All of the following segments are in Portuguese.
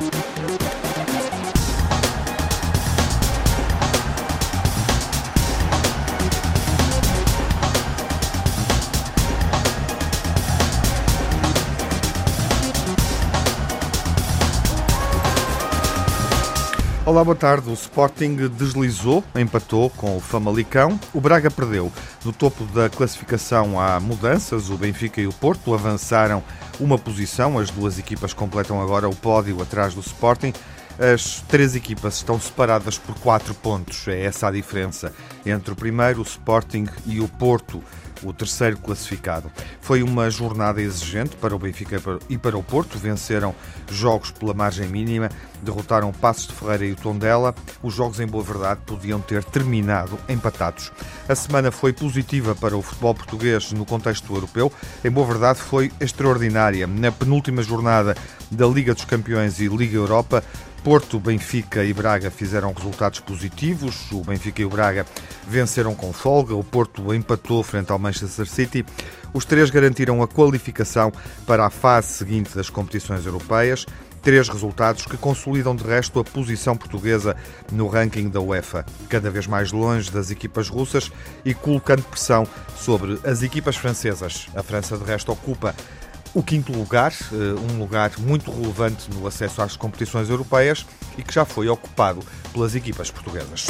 Thank you. Olá, boa tarde. O Sporting deslizou, empatou com o Famalicão. O Braga perdeu. No topo da classificação há mudanças. O Benfica e o Porto avançaram uma posição. As duas equipas completam agora o pódio atrás do Sporting. As três equipas estão separadas por quatro pontos. É essa a diferença entre o primeiro, o Sporting, e o Porto o terceiro classificado. Foi uma jornada exigente para o Benfica e para o Porto. Venceram jogos pela margem mínima, derrotaram Passos de Ferreira e o Tondela. Os jogos, em boa verdade, podiam ter terminado empatados. A semana foi positiva para o futebol português no contexto europeu. Em boa verdade, foi extraordinária. Na penúltima jornada da Liga dos Campeões e Liga Europa, Porto, Benfica e Braga fizeram resultados positivos. O Benfica e o Braga venceram com folga. O Porto empatou frente ao Manchester City. Os três garantiram a qualificação para a fase seguinte das competições europeias. Três resultados que consolidam de resto a posição portuguesa no ranking da UEFA, cada vez mais longe das equipas russas e colocando pressão sobre as equipas francesas. A França, de resto, ocupa o quinto lugar, eh, um lugar muito relevante no acesso às competições europeias e que já foi ocupado pelas equipas portuguesas.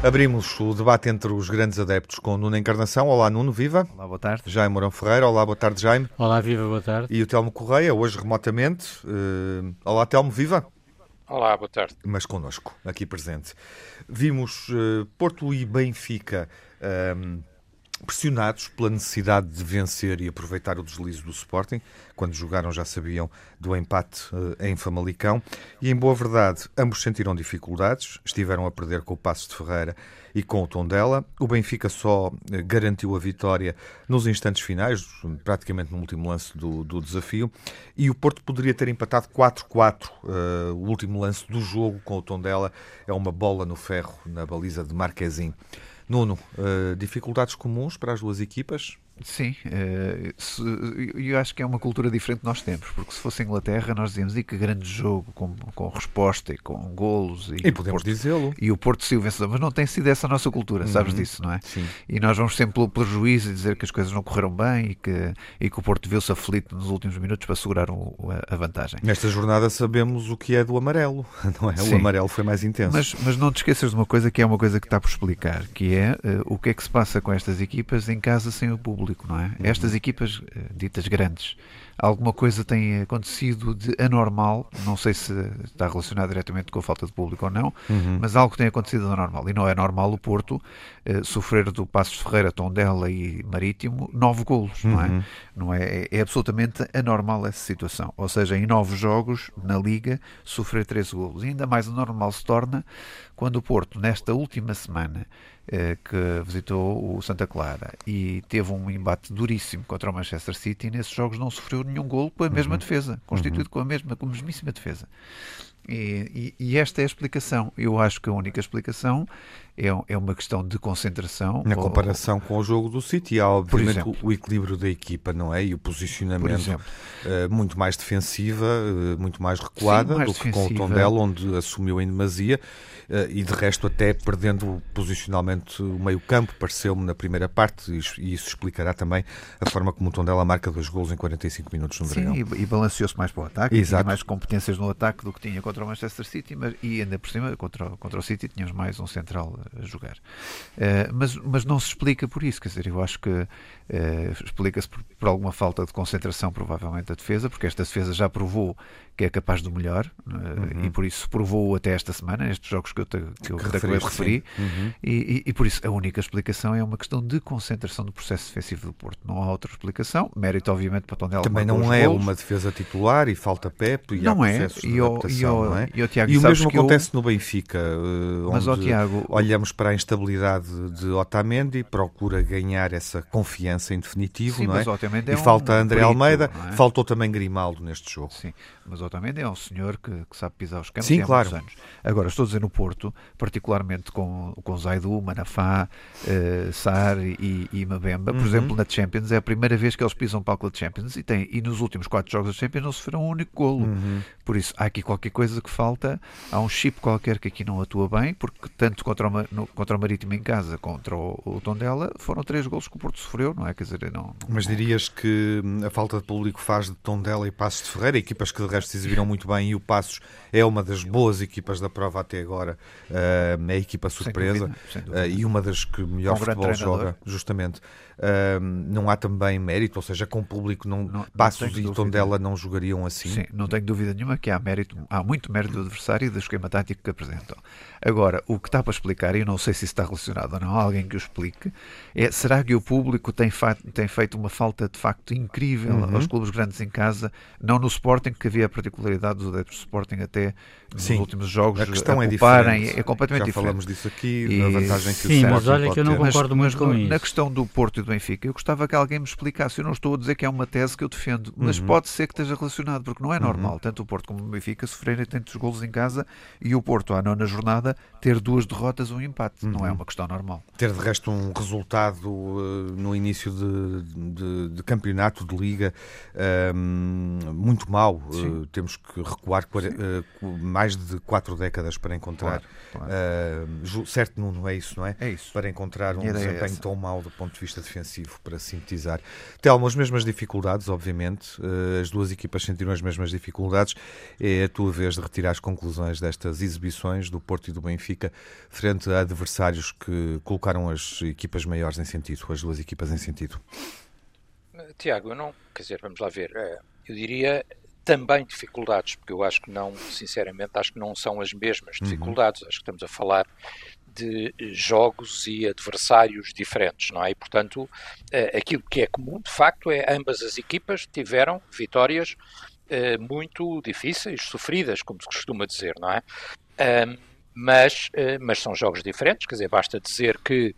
Abrimos o debate entre os grandes adeptos com Nuno Encarnação. Olá, Nuno, viva. Olá, boa tarde. Jaime Mourão Ferreira. Olá, boa tarde, Jaime. Olá, viva, boa tarde. E o Telmo Correia, hoje remotamente. Uh, olá, Telmo, viva. Olá, boa tarde. Mas connosco, aqui presente. Vimos uh, Porto e Benfica. Uh, pressionados pela necessidade de vencer e aproveitar o deslize do Sporting. Quando jogaram já sabiam do empate uh, em Famalicão. E em boa verdade, ambos sentiram dificuldades, estiveram a perder com o Passo de Ferreira e com o Tondela. O Benfica só uh, garantiu a vitória nos instantes finais, praticamente no último lance do, do desafio. E o Porto poderia ter empatado 4-4. Uh, eh, o último lance do jogo com o Tondela é uma bola no ferro na baliza de Marquezin. Nuno, uh, dificuldades comuns para as duas equipas? Sim, eh, eu acho que é uma cultura diferente que nós temos, porque se fosse a Inglaterra nós dizíamos e que grande jogo, com, com resposta e com golos. E, e podemos dizê-lo. E o Porto se o vencedor, mas não tem sido essa a nossa cultura, sabes uhum. disso, não é? Sim. E nós vamos sempre pelo prejuízo e dizer que as coisas não correram bem e que, e que o Porto viu-se aflito nos últimos minutos para segurar o, a vantagem. Nesta jornada sabemos o que é do amarelo, não é? Sim. O amarelo foi mais intenso. Mas, mas não te esqueças de uma coisa que é uma coisa que está por explicar, que é uh, o que é que se passa com estas equipas em casa sem o público público, não é? Uhum. Estas equipas eh, ditas grandes, alguma coisa tem acontecido de anormal, não sei se está relacionado diretamente com a falta de público ou não, uhum. mas algo tem acontecido de anormal. E não é normal o Porto eh, sofrer do Passos Ferreira, Tondela e Marítimo nove golos, uhum. não é? Uhum. Não é, é, é absolutamente anormal essa situação. Ou seja, em nove jogos na Liga, sofrer 13 golos. E ainda mais anormal se torna quando o Porto, nesta última semana, que visitou o Santa Clara e teve um embate duríssimo contra o Manchester City e nesses jogos não sofreu nenhum gol com a mesma uhum. defesa, constituído uhum. com a mesma, com a mesmíssima defesa. E, e, e, esta é a explicação. Eu acho que a única explicação é, é uma questão de concentração. Na comparação ou, com o jogo do City, há obviamente o, o, equilíbrio da equipa, não é? E o posicionamento uh, muito mais defensiva, uh, muito mais recuada Sim, mais do que com o Tondela, onde assumiu em demasia e de resto até perdendo posicionalmente o meio campo, pareceu-me na primeira parte, e isso explicará também a forma como o Tondela marca dois gols em 45 minutos no Dragão. Sim, e, e balanceou-se mais para o ataque, Exato. tinha mais competências no ataque do que tinha contra o Manchester City, mas, e ainda por cima, contra, contra o City, tínhamos mais um central a jogar. Uh, mas, mas não se explica por isso, quer dizer, eu acho que uh, explica-se por, por, alguma falta de concentração, provavelmente, da defesa, porque esta defesa já provou que é capaz do melhor uh, uhum. e por isso provou até esta semana, nestes jogos que eu, te, que eu que referi, uhum. e, e, e, por isso a única explicação é uma questão de concentração do processo defensivo do Porto. Não há outra explicação, mérito obviamente para Tondela. Também não é golos. uma defesa titular e falta Pepe e não há é, e, e, oh, não é? E, Tiago, e o mesmo acontece eu... no Benfica, uh, Mas, onde Tiago, olhamos para a instabilidade de Otamendi procura ganhar essa confiança em definitivo, Sim, não é? é e um falta André Almeida, é? faltou também Grimaldo neste jogo. Sim, mas Otamendi é um senhor que, que sabe pisar os campos Sim, há claro. muitos anos. Agora, estou a dizer no Porto, particularmente com, com Zaidu, Manafá, uh, Sar e, e Mabemba, por Uhum. exemplo, na Champions, é a primeira vez que eles pisam palco da Champions e, tem, e nos últimos quatro jogos da Champions não sofreram um único golo. Uhum. Por isso, há aqui qualquer coisa que falta, há um chip qualquer que aqui não atua bem, porque tanto contra o, no- contra o Marítimo em casa, contra o, o Tondela, foram três golos que o Porto sofreu, não é? Quer dizer, não... Mas dirias que hum, a falta de público faz de Tondela e Passos de Ferreira, equipas que de resto se exibiram muito bem, e o Passos é uma das boas equipas da prova até agora, uh, é a equipa surpresa dúvida, sem dúvida. e uma das que melhor um futebol joga, justamente. Não há também mérito, ou seja, com público, não, Não- não Passos e. Tondela não jogariam assim. Sim, não tenho dúvida nenhuma que há mérito, há muito mérito do adversário e do esquema tático que apresentam. Agora, o que está para explicar, e eu não sei se isso está relacionado ou não, alguém que o explique, é será que o público tem, tem feito uma falta de facto incrível Uhum. aos clubes grandes em casa, não no Sporting, que havia a particularidade dos adeptos do Sporting até nos Sim. últimos jogos A questão a é diferente. é completamente Já diferente. falamos disso aqui, E- da vantagem que o Sim, mas olha que eu não ter. concordo muito com no- isso. Na questão do Porto do Benfica, eu gostava que alguém me explicasse. Eu não estou a dizer que é uma tese que eu defendo, mas Uhum. pode ser que esteja relacionado, porque não é normal tanto o Porto como o Benfica sofrerem tantos golos em casa e o Porto, à nona jornada, ter duas derrotas ou um empate. Não Uhum. é uma questão normal. ter de resto um resultado uh, no início de, de- de campeonato de liga um, muito mau. Uh, temos que recuar uh, cu- mais de quatro décadas para encontrar. Claro, claro. uh, certo, não, não é isso, não é? É isso. Para encontrar um é desempenho essa. tão mau do ponto de vista defensivo, para sintetizar. Telmo, as mesmas dificuldades, obviamente. uh, as duas equipas sentiram as mesmas dificuldades. É a tua vez de retirar as conclusões destas exibições do Porto e do Benfica frente a adversários que colocaram as equipas maiores em sentido, as duas equipas em sentido. Tiago, eu não, quer dizer, vamos lá ver, eh, eu diria também dificuldades, porque eu acho que não, sinceramente, acho que não são as mesmas dificuldades, acho que estamos a falar de eh, jogos e adversários diferentes, não é? E, portanto, eh, aquilo que é comum, de facto, é ambas as equipas tiveram vitórias eh, muito difíceis, sofridas, como se costuma dizer, não é? Mas, mas são jogos diferentes, quer dizer, basta dizer que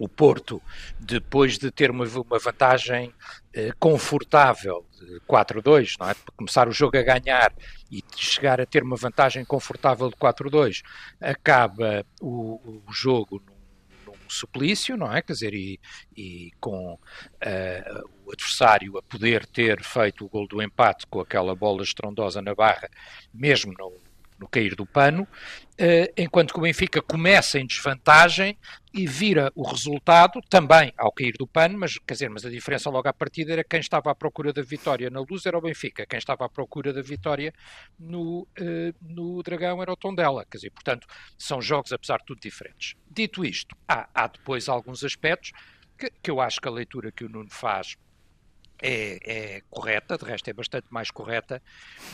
o Porto, depois de ter uma, uma vantagem eh, confortável de 4-2, não é? Começar o jogo a ganhar e chegar a ter uma vantagem confortável de 4-2, acaba o, o jogo num, num suplício, não é? Quer dizer, e, e com eh, o adversário a poder ter feito o gol do empate com aquela bola estrondosa na barra, mesmo no, no cair do pano, eh, enquanto que o Benfica começa em desvantagem e vira o resultado também ao cair do pano, mas quer dizer, mas a diferença logo à partida era quem estava à procura da vitória na luz era o Benfica, quem estava à procura da vitória no, eh, no Dragão era o Tondela, quer dizer, portanto, são jogos apesar de tudo diferentes. Dito isto, há, há depois alguns aspectos que, que eu acho que a leitura que o Nuno faz é, é correta, de resto é bastante mais correta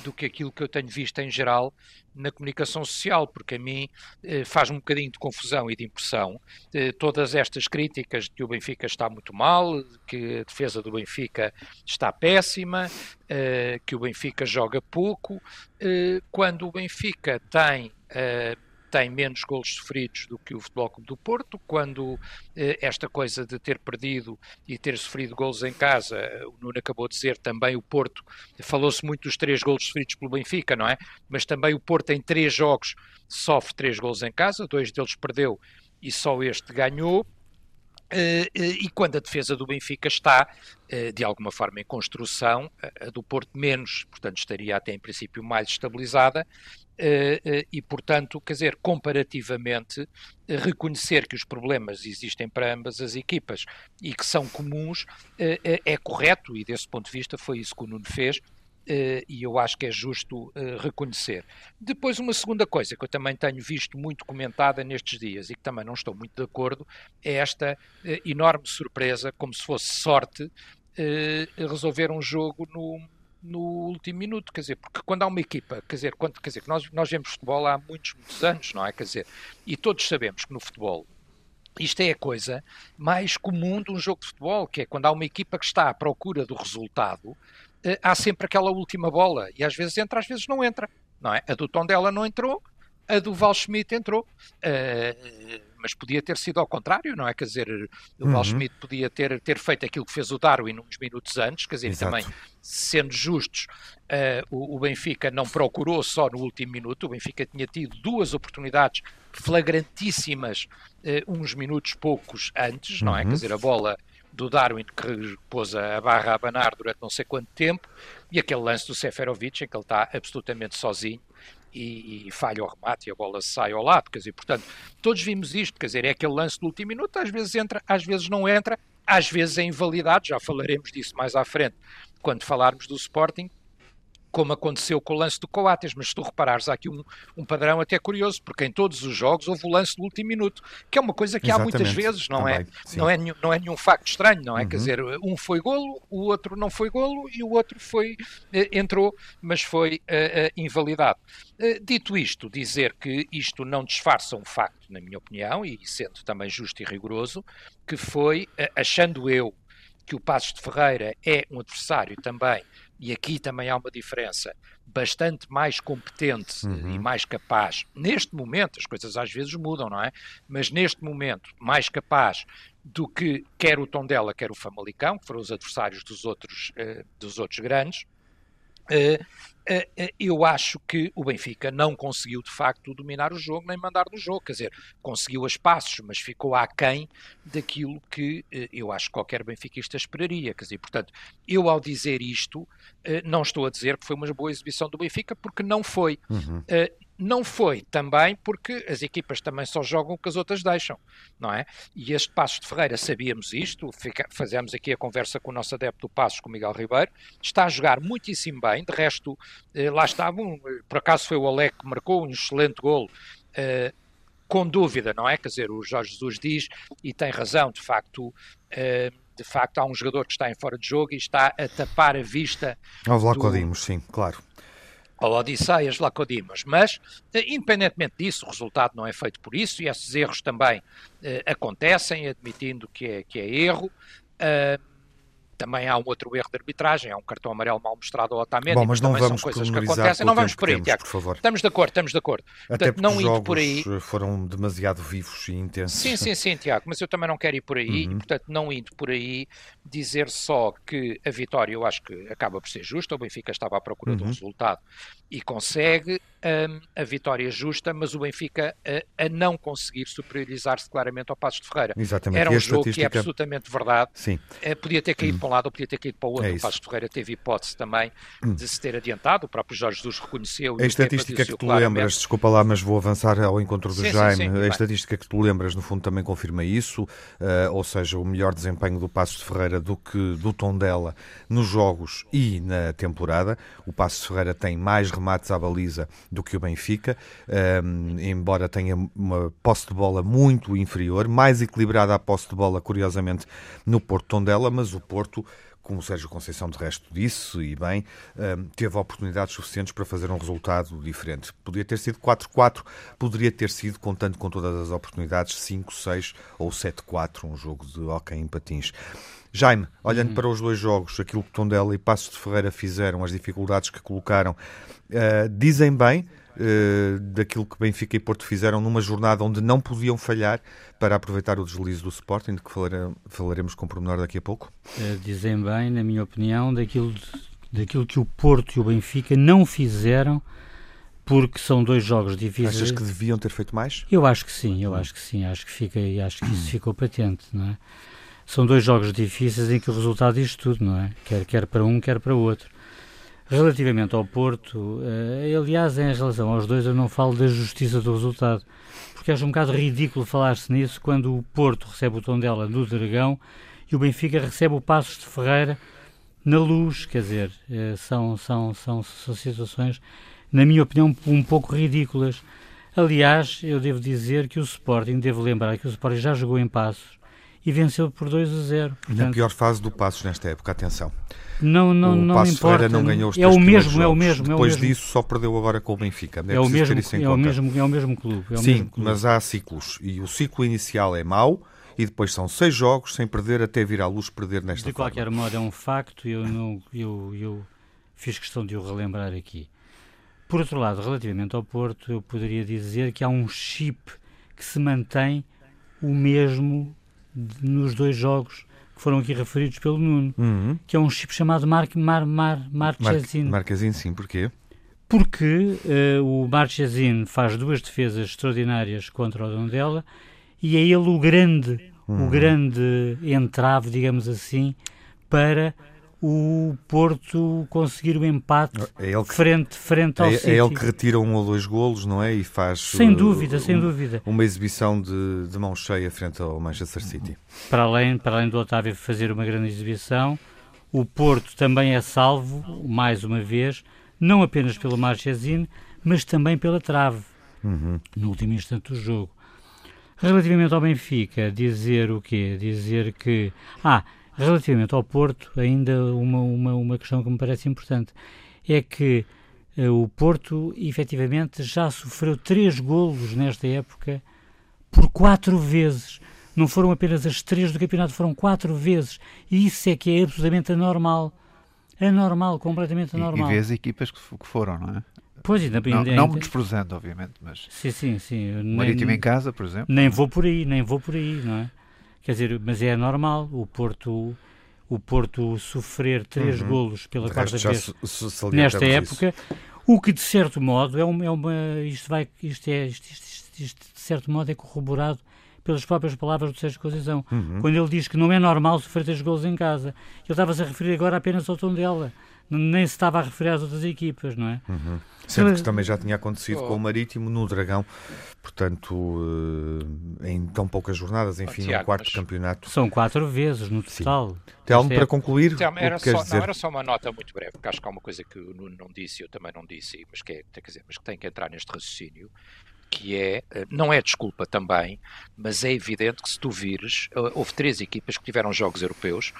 do que aquilo que eu tenho visto em geral na comunicação social, porque a mim eh, faz um bocadinho de confusão e de impressão eh, todas estas críticas de que o Benfica está muito mal, que a defesa do Benfica está péssima, eh, que o Benfica joga pouco, eh, quando o Benfica tem eh, tem menos golos sofridos do que o Futebol Clube do Porto, quando eh, esta coisa de ter perdido e ter sofrido golos em casa, eh, o Nuno acabou de dizer também o Porto, falou-se muito dos três golos sofridos pelo Benfica, não é? Mas também o Porto em três jogos sofre três golos em casa, dois deles perdeu e só este ganhou. Uh, uh, e quando a defesa do Benfica está, de alguma forma, em construção, a do Porto menos, portanto, estaria até em princípio mais estabilizada, e, portanto, quer dizer, comparativamente, reconhecer que os problemas existem para ambas as equipas e que são comuns é correto, e desse ponto de vista foi isso que o Nuno fez, e eu acho que é justo reconhecer. Depois, uma segunda coisa que eu também tenho visto muito comentada nestes dias e que também não estou muito de acordo é esta enorme surpresa, como se fosse sorte, resolver um jogo no, no último minuto, quer dizer, porque quando há uma equipa, quer dizer, quando, quer dizer, nós, nós vemos futebol há muitos, muitos anos, não é? Quer dizer, e todos sabemos que no futebol isto é a coisa mais comum de um jogo de futebol, que é quando há uma equipa que está à procura do resultado, há sempre aquela última bola e às vezes entra, às vezes não entra. não é? A do Tondela não entrou, a do Val Schmidt entrou. Uh, mas podia ter sido ao contrário, não é? Quer dizer, o uhum. Schmidt podia ter, ter feito aquilo que fez o Darwin uns minutos antes, quer dizer, Exato. também, sendo justos, uh, o, o, Benfica não procurou só no último minuto, o Benfica tinha tido duas oportunidades flagrantíssimas uh, uns minutos poucos antes, não é? Quer uhum. dizer, a bola do Darwin que pôs a barra a abanar durante não sei quanto tempo e aquele lance do Seferovic em que ele está absolutamente sozinho e, e, falha o remate e a bola sai ao lado, quer dizer, portanto, todos vimos isto, quer dizer, é aquele lance do último minuto, às vezes entra, às vezes não entra, às vezes é invalidado, já falaremos disso mais à frente, quando falarmos do Sporting, como aconteceu com o lance do Coates, mas se tu reparares, há aqui um, um, padrão até curioso, porque em todos os jogos houve o lance do último minuto, que é uma coisa que Exatamente. há muitas vezes, não é? Não é, nenhum, não é nenhum facto estranho, não é? Uhum. Quer dizer, um foi golo, o outro não foi golo e o outro foi, eh, entrou, mas foi eh, eh, invalidado. dito isto, dizer que isto não disfarça um facto, na minha opinião, e sendo também justo e rigoroso, que foi, achando eu que o Passos de Ferreira é um adversário também e aqui também há uma diferença, bastante mais competente uhum. e mais capaz, neste momento, as coisas às vezes mudam, não é? Mas neste momento, mais capaz do que quer o Tondela, quer o Famalicão, que foram os adversários dos outros, uh, dos outros grandes, eu acho que o Benfica não conseguiu de facto dominar o jogo nem mandar no jogo, quer dizer, conseguiu as passos, mas ficou aquém daquilo que eh, eu acho que qualquer benfiquista esperaria, quer dizer, portanto, eu ao dizer isto, não estou a dizer que foi uma boa exibição do Benfica, porque não foi. Uhum. Não foi também porque as equipas também só jogam o que as outras deixam, não é? E este Passos de Ferreira, sabíamos isto, fica, fazemos aqui a conversa com o nosso adepto do Passos, com o Miguel Ribeiro, está a jogar muitíssimo bem, de resto, eh, lá está, um, por acaso foi o Alec que marcou um excelente gol, eh, com dúvida, não é? Quer dizer, o Jorge Jesus diz, e tem razão, de facto, eh, de facto há um jogador que está em fora de jogo e está a tapar a vista. Ao Vlaco do... sim, claro ao Odisseias Lacodimas. Mas, eh, independentemente disso, o resultado não é feito por isso e esses erros também eh, acontecem, admitindo que é, que é erro. Uh, também há um outro erro de arbitragem, há um cartão amarelo mal mostrado ao Otamendi, Bom, mas não vamos são coisas que acontecem. Não vamos por aí, temos, Tiago. Por favor. Estamos de acordo, estamos de acordo. Até Portanto, não indo por aí. foram demasiado vivos e intensos. Sim, sim, sim, Tiago, mas eu também não quero ir por aí uhum. e, portanto, não indo por aí, dizer só que a vitória eu acho que acaba por ser justa, o Benfica estava à procura uhum. de um uhum. resultado e consegue um, a vitória justa, mas o Benfica a, a não conseguir superiorizar-se claramente ao Passos de Ferreira. Exatamente. Era um jogo estatística... que é absolutamente verdade. Sim. Uh, podia ter caído uhum. para um lado ou podia ter caído para o outro. É o Passos de Ferreira teve hipótese também uhum. de se ter adiantado, o próprio Jorge Jesus reconheceu. A estatística que tu claramente. lembras, desculpa lá, mas vou avançar ao encontro do sim, Jaime, sim, sim, a estatística que tu lembras, no fundo, também confirma isso, uh, ou seja, o melhor desempenho do Passos de Ferreira do que do Tondela nos jogos e na temporada. O Passos de Ferreira tem mais remates à baliza do que o Benfica, um, embora tenha uma posse de bola muito inferior, mais equilibrada a posse de bola, curiosamente, no Porto Tondela, mas o Porto como o Sérgio Conceição de resto disse, e bem, teve oportunidades suficientes para fazer um resultado diferente. Podia ter sido 4-4, poderia ter sido, contando com todas as oportunidades, 5-6 ou 7-4, um jogo de hockey em patins. Jaime, olhando uhum. para os dois jogos, aquilo que Tondela e Passos de Ferreira fizeram, as dificuldades que colocaram, uh, dizem bem uh, daquilo que Benfica e Porto fizeram numa jornada onde não podiam falhar para aproveitar o deslize do Sporting, de que falaremos, falaremos com pormenor daqui a pouco? Uh, dizem bem, na minha opinião, daquilo, daquilo que o Porto e o Benfica não fizeram porque são dois jogos difíceis. Achas que deviam ter feito mais? Eu acho que sim, eu acho que sim, acho que fica, acho que isso ficou patente, não é? São dois jogos difíceis em que o resultado diz tudo, não é? Quer, quer para um, quer para o outro. Relativamente ao Porto, eh, aliás, em relação aos dois, eu não falo da justiça do resultado, porque acho um bocado ridículo falar-se nisso quando o Porto recebe o tom dela no Dragão e o Benfica recebe o Passos de Ferreira na luz, quer dizer, eh, são, são, são, são situações, na minha opinião, um pouco ridículas. Aliás, eu devo dizer que o Sporting, devo lembrar que o Sporting já jogou em Passos e venceu por 2 a 0. Portanto, na pior fase do Passos nesta época, atenção. Não, não, o não importa. Ferreira não ganhou os é o mesmo, jogos. é o mesmo. Depois é o mesmo. disso só perdeu agora com o Benfica. Deve é o mesmo, é o mesmo, é o mesmo clube. É o Sim, mesmo clube. mas há ciclos e o ciclo inicial é mau e depois são seis jogos sem perder até vir à luz perder nesta De qualquer forma. modo é um facto e eu, não, eu, eu fiz questão de o relembrar aqui. Por outro lado, relativamente ao Porto, eu poderia dizer que há um chip que se mantém o mesmo nos dois jogos que foram aqui referidos pelo Nuno, Uhum. que é um chip chamado Mar, Mar, Mar, Marchesin. Mar sim, porquê? Porque eh, o Marchesin faz duas defesas extraordinárias contra o Dondela e é ele o grande, Uhum. o grande entrave, digamos assim, para o Porto conseguir o empate É que, frente, frente ao é, City. é ele que retira um ou dois golos, não é? E faz. Sem uh, dúvida, sem um- dúvida. Uma exibição de, de mão cheia frente ao Manchester City. Para além, para além do Otávio fazer uma grande exibição, o Porto também é salvo, mais uma vez, não apenas pelo Marchesin, mas também pela trave, Uhum. no último instante do jogo. Relativamente ao Benfica, dizer o quê? Dizer que... Ah, relativamente ao Porto, ainda uma, uma, uma questão que me parece importante, é que eh, o Porto, efetivamente, já sofreu três golos nesta época por quatro vezes. Não foram apenas as três do campeonato, foram quatro vezes. E isso é que é absolutamente anormal. Anormal, completamente E, e anormal. vê as equipas que, que foram, não é? Pois, ainda, Não, ainda, não ainda- menosprezando, obviamente, mas Sim, sim, sim. o Nem- Marítimo em casa, por exemplo. Nem vou por aí, nem vou por aí, não é? Quer dizer, mas é normal o Porto, o Porto sofrer três Uhum. golos pela quarta vez nesta isso. época, o que de certo modo é uma, é uma isto vai, isto é, isto, isto- isto- isto de certo modo é corroborado pelas próprias palavras do Sérgio Conceição. Uhum. Quando ele diz que não é normal sofrer três golos em casa, ele estava-se a referir agora apenas ao tom dela, nem se estava a referir às outras equipas, não é? Uhum. Sendo que também já tinha acontecido Oh. com o Marítimo no Dragão, portanto, eh, em tão poucas jornadas, enfim, Tiago, no quarto mas- campeonato. São quatro vezes no Sim. total. Telmo, Esta para concluir, o era, só, dizer? não, era só uma nota muito breve, porque acho que há uma coisa que o Nuno não disse e eu também não disse, mas que, é, quer dizer, mas que tem que entrar neste raciocínio, que é, eh, não é desculpa também, mas é evidente que se tu vires, eh, houve três equipas que tiveram jogos europeus,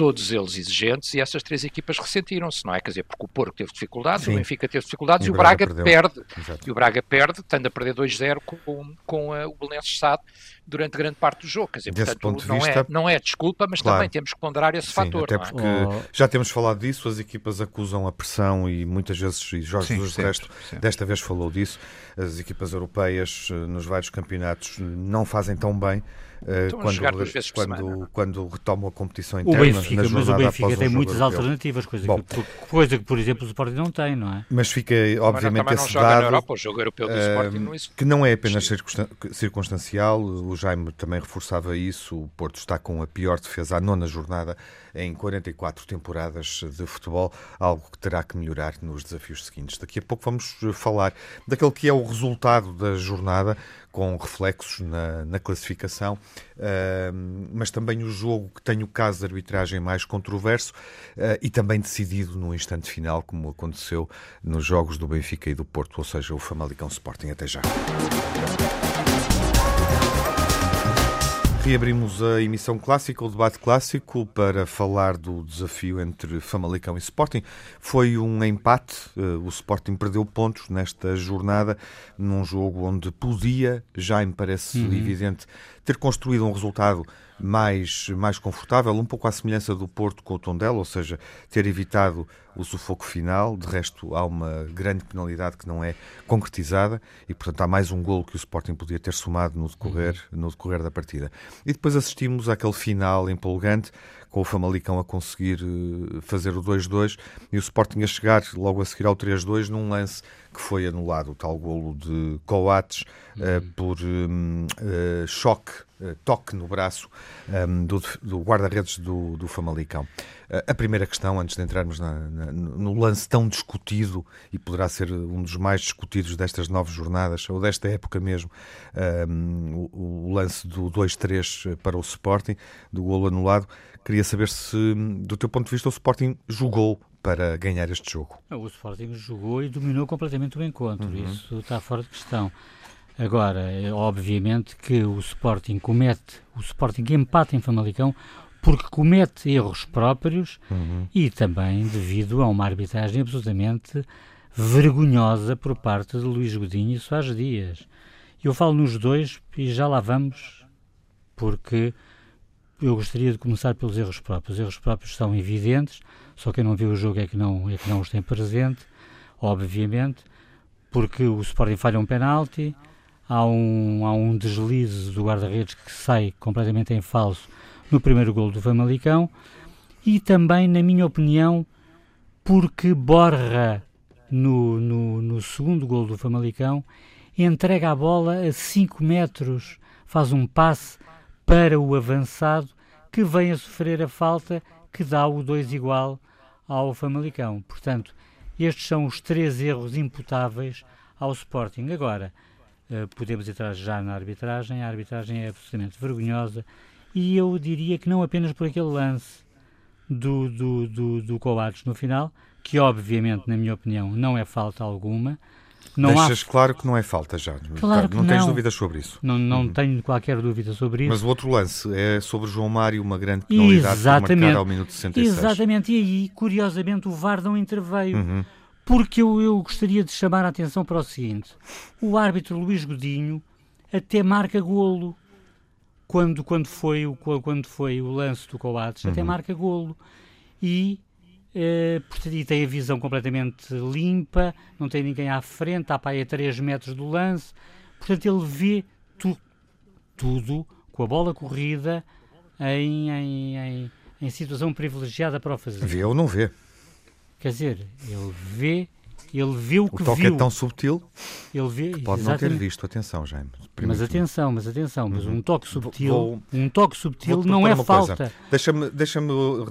todos eles exigentes, e essas três equipas ressentiram-se, não é? Quer dizer, porque o Porto teve dificuldades, Sim. o Benfica teve dificuldades E o Braga Braga, perde. Exato. E o Braga perde, tendo a perder 2-0 com, com eh, o Belenenses Sade durante grande parte do jogo. Quer dizer, Desse portanto, ponto de não, vista- é, não é desculpa, mas Claro. também temos que ponderar esse Sim, fator. até não é? porque Oh. já temos falado disso, as equipas acusam a pressão e muitas vezes, e Jorge Sim, Jesus sempre, resto, sempre. desta vez falou disso, as equipas europeias eh, nos vários campeonatos não fazem tão bem eh, Estão a quando, quando, semana. quando retomam a competição O interna. Benfica, mas o Benfica tem muitas europeu. alternativas, coisa, Bom. que, coisa que, por exemplo, o Sporting não tem, não é? Mas fica, obviamente, não esse dado Europa, o jogo europeu do Sporting não existe. que não é apenas circunstan- circunstancial, o Jaime também reforçava isso. O Porto está com a pior defesa à nona jornada em 44 temporadas de futebol, algo que terá que melhorar nos desafios seguintes. Daqui a pouco vamos falar daquele que é o resultado da jornada, com reflexos na, na classificação, ah, mas também o jogo que tem o caso de arbitragem mais controverso ah, e também decidido no instante final, como aconteceu nos jogos do Benfica e do Porto, ou seja, o Famalicão Sporting. Até já. Reabrimos a emissão clássica, o debate clássico, para falar do desafio entre Famalicão e Sporting. Foi um empate, eh, o Sporting perdeu pontos nesta jornada, num jogo onde podia, já me parece evidente, ter construído um resultado mais, mais confortável, um pouco à semelhança do Porto com o Tondela, ou seja, ter evitado o sufoco final. De resto, há uma grande penalidade que não é concretizada e, portanto, há mais um golo que o Sporting podia ter somado no decorrer, no decorrer da partida. E depois assistimos àquele final empolgante, com o Famalicão a conseguir eh, fazer o 2-2 e o Sporting a chegar logo a seguir ao 3-2 num lance que foi anulado, o tal golo de Coates eh, por hum, eh, choque, eh, toque no braço hum, do, do guarda-redes do, do Famalicão. A primeira questão, antes de entrarmos na- na- no lance tão discutido, e poderá ser um dos mais discutidos destas nove jornadas, ou desta época mesmo, hum, o, o lance do 2-3 para o Sporting, do golo anulado, queria saber se, do teu ponto de vista, o Sporting jogou para ganhar este jogo. O Sporting jogou e dominou completamente o encontro, isso está fora de questão. Agora, é obviamente que o Sporting comete, o Sporting empata em Famalicão porque comete erros próprios e também devido a uma arbitragem absolutamente vergonhosa por parte de Luís Godinho e Soares Dias. Eu falo nos dois e já lá vamos, porque eu gostaria de começar pelos erros próprios. Os erros próprios são evidentes, só quem não viu o jogo é que não, é que não os tem presente. obviamente, porque o Sporting falha um penalti, há um, há um deslize do guarda-redes que sai completamente em falso no primeiro gol do Famalicão e também, na minha opinião, porque Borra, no, no, no segundo gol do Famalicão, entrega a bola a 5 metros, faz um passe para o avançado que vem a sofrer a falta que dá o 2 igual ao Famalicão. Portanto, estes são os três erros imputáveis ao Sporting. Agora, uh, podemos entrar já na arbitragem. A arbitragem é absolutamente vergonhosa e eu diria que não apenas por aquele lance do, do, do, do Coates no final, que obviamente, na minha opinião, não é falta alguma. Não Deixas há... claro que não é falta já. Claro não, não tens dúvidas sobre isso. Não, não uhum. tenho qualquer dúvida sobre isso. Mas o outro lance é sobre João Mário, uma grande penalidade Exatamente. marcar ao minuto 66. Exatamente, e aí, curiosamente, o VAR não interveio. Uhum. Porque eu, eu gostaria de chamar a atenção para o seguinte: o árbitro Luís Godinho até marca golo quando, quando, foi, o, quando foi o lance do Coates, uhum. até marca golo. E, eh, e tem a visão completamente limpa, não tem ninguém à frente, está para aí a 3 metros do lance. Portanto, ele vê tu, tudo com a bola corrida em, em, em, em situação privilegiada para o fazer. Vê ou não vê? Quer dizer, ele vê, ele vê o que o toque viu. é tão subtil ele vê, que pode exatamente. não ter visto. Atenção, Jaime. Mas atenção, mas atenção, mas uhum. um toque subtil, vou, um toque subtil não é falta. Deixa-me deixa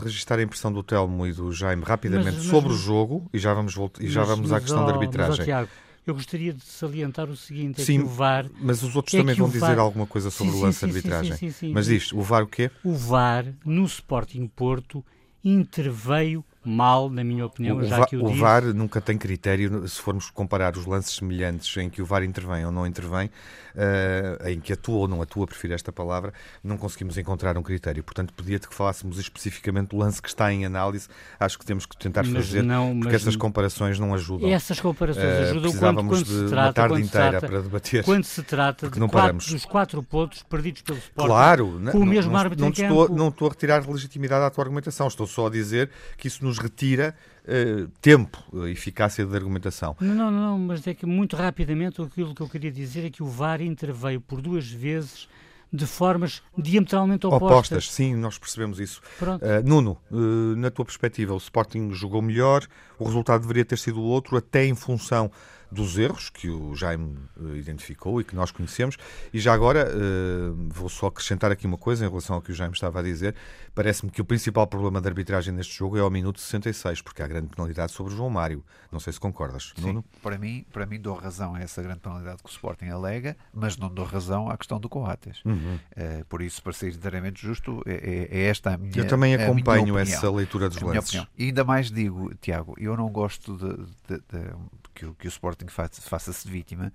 registrar a impressão do Telmo e do Jaime rapidamente mas, sobre mas, o jogo e já vamos, voltar, e já mas, vamos à questão da arbitragem. Tiago, eu gostaria de salientar o seguinte: é Sim, que o VAR. Mas os outros é também vão VAR... dizer alguma coisa sobre sim, o lance de arbitragem. Sim, sim, mas diz, o VAR o quê? O VAR, no Sporting Porto, interveio mal, na minha opinião, o, já que o, o VAR nunca tem critério, se formos comparar os lances semelhantes em que o VAR intervém ou não intervém, uh, em que atua ou não atua, prefiro esta palavra, não conseguimos encontrar um critério. Portanto, pedia-te que falássemos especificamente do lance que está em análise. Acho que temos que tentar mas fazer, não, porque essas comparações não ajudam. Essas comparações uh, ajudam quando, quando de se trata, uma tarde inteira trata, para debater. Quando se trata de quatro, dos quatro pontos perdidos pelo Sporting claro, com o mesmo não, árbitro não, estou, não estou a retirar legitimidade à tua argumentação, estou só a dizer que isso nos retira uh, tempo, eficácia de argumentação. Não, não, não, mas é que muito rapidamente aquilo que eu queria dizer é que o VAR interveio por duas vezes de formas diametralmente opostas. Opostas, sim, nós percebemos isso. Uh, Nuno, uh, na tua perspectiva, o Sporting jogou melhor, o resultado deveria ter sido outro, até em função dos erros que o Jaime uh, identificou e que nós conhecemos. E já agora uh, vou só acrescentar aqui uma coisa em relação ao que o Jaime estava a dizer. Parece-me que o principal problema da arbitragem neste jogo é ao minuto 66, porque há grande penalidade sobre o João Mário. Não sei se concordas. Sim, Nuno? Para mim, para mim dou razão a essa grande penalidade que o Sporting alega, mas não dou razão à questão do Coates. Uhum. Uh, por isso, para ser inteiramente justo, é, é, é esta a minha Eu também acompanho essa leitura dos lances. E ainda mais digo, Tiago, eu não gosto de, de, de que, que o Sporting faça-se de vítima,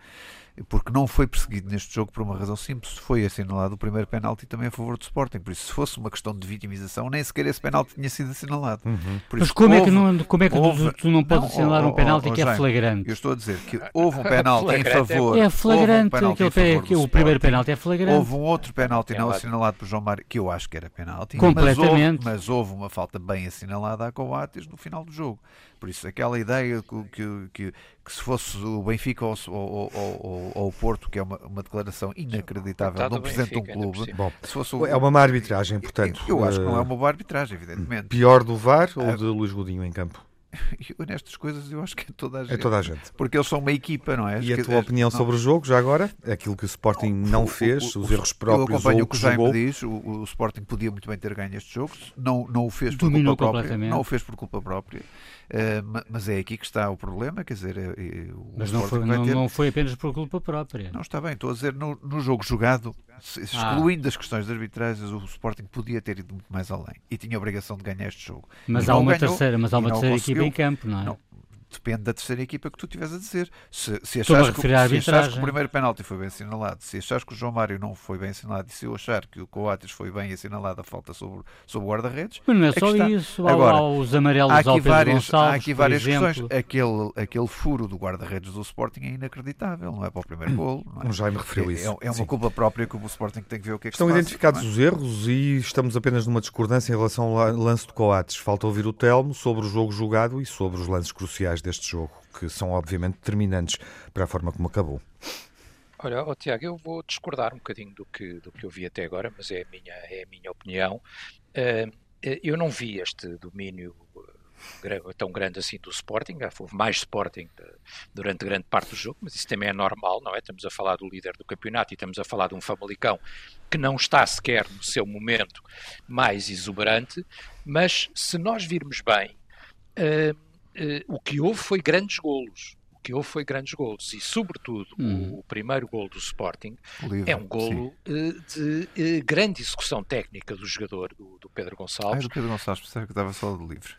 porque não foi perseguido neste jogo por uma razão simples. Foi assinalado o primeiro penalti também a favor do Sporting. Por isso, se fosse uma questão de vitimização, nem sequer esse penalti tinha sido assinalado. Uhum. Mas como, houve, é que não, como é que houve, tu, tu, não podes não, assinalar oh, um penalti oh, oh, que é flagrante? Eu estou a dizer que houve um penalti em favor. É flagrante, um aquele pé, que o primeiro penalti é flagrante. Houve um outro penalti não assinalado por João Mário, que eu acho que era penalti. Completamente. Mas houve, mas houve uma falta bem assinalada a Coates no final do jogo. Por isso, aquela ideia que, que, que, que se fosse o Benfica ou, ou, ou, ou, o Porto, que é uma, uma declaração inacreditável de um presidente de um clube. Bom, se fosse o... É uma má arbitragem, portanto. Eu, eu acho que não é uma boa arbitragem, evidentemente. Pior do VAR ou ah, de Luís Godinho em campo? Eu, nestas coisas eu acho que é toda a gente. É toda a gente. Porque eles são uma equipa, não é? E a tua opinião não. sobre o jogo, já agora? Aquilo que o Sporting não fez, o, o, os erros próprios. Eu acompanho o que o Jaime diz, o, o, Sporting podia muito bem ter ganho este jogo, não, não o fez por Dominou culpa própria. Não o fez por culpa própria. Uh, mas é aqui que está o problema, quer dizer, é, é, mas não foi, não, ter... não foi, apenas por culpa própria. Não está bem, estou a dizer no, no jogo jogado, excluindo ah. as questões arbitragens, o Sporting podia ter ido muito mais além e tinha a obrigação de ganhar este jogo. Mas há uma ganhou, terceira, mas há uma terceira equipa em campo, não é? Não, depende da terceira equipa que tu estiveres a dizer. Se, se achares, que, se achares que o primeiro penalti foi bem assinalado, se achares que o João Mário não foi bem assinalado e se eu achar que o Coates foi bem assinalado a falta sobre, sobre o guarda-redes. Mas não é só está. isso. Agora, há os amarelos há aqui várias, Gonçalves, há aqui várias questões. Aquele, aquele furo do guarda-redes do Sporting é inacreditável, não é para o primeiro gol. Não é? Já me referiu é, isso. É, é uma Sim. culpa própria que o Sporting tem que ver o que é que Estão se identificados é? os erros e estamos apenas numa discordância em relação ao lance de Coates. Falta ouvir o Telmo sobre o jogo jogado e sobre os lances cruciais deste jogo, que são obviamente determinantes para a forma como acabou. Olha, oh, Tiago, eu vou discordar um bocadinho do que, do que eu vi até agora, mas é a minha, é a minha opinião. Uh, eu não vi este domínio tão grande assim do Sporting, houve mais Sporting durante grande parte do jogo, mas isso também é normal, não é? Estamos a falar do líder do campeonato e estamos a falar de um Famalicão que não está sequer no seu momento mais exuberante, mas se nós virmos bem, o que houve foi grandes golos. O que houve foi grandes golos e, sobretudo, hum. o, primeiro gol do Sporting Livre, é um golo uh, de grande execução técnica do jogador, do, do Pedro Gonçalves. Ah, do Pedro Gonçalves, pensava que estava só do livre.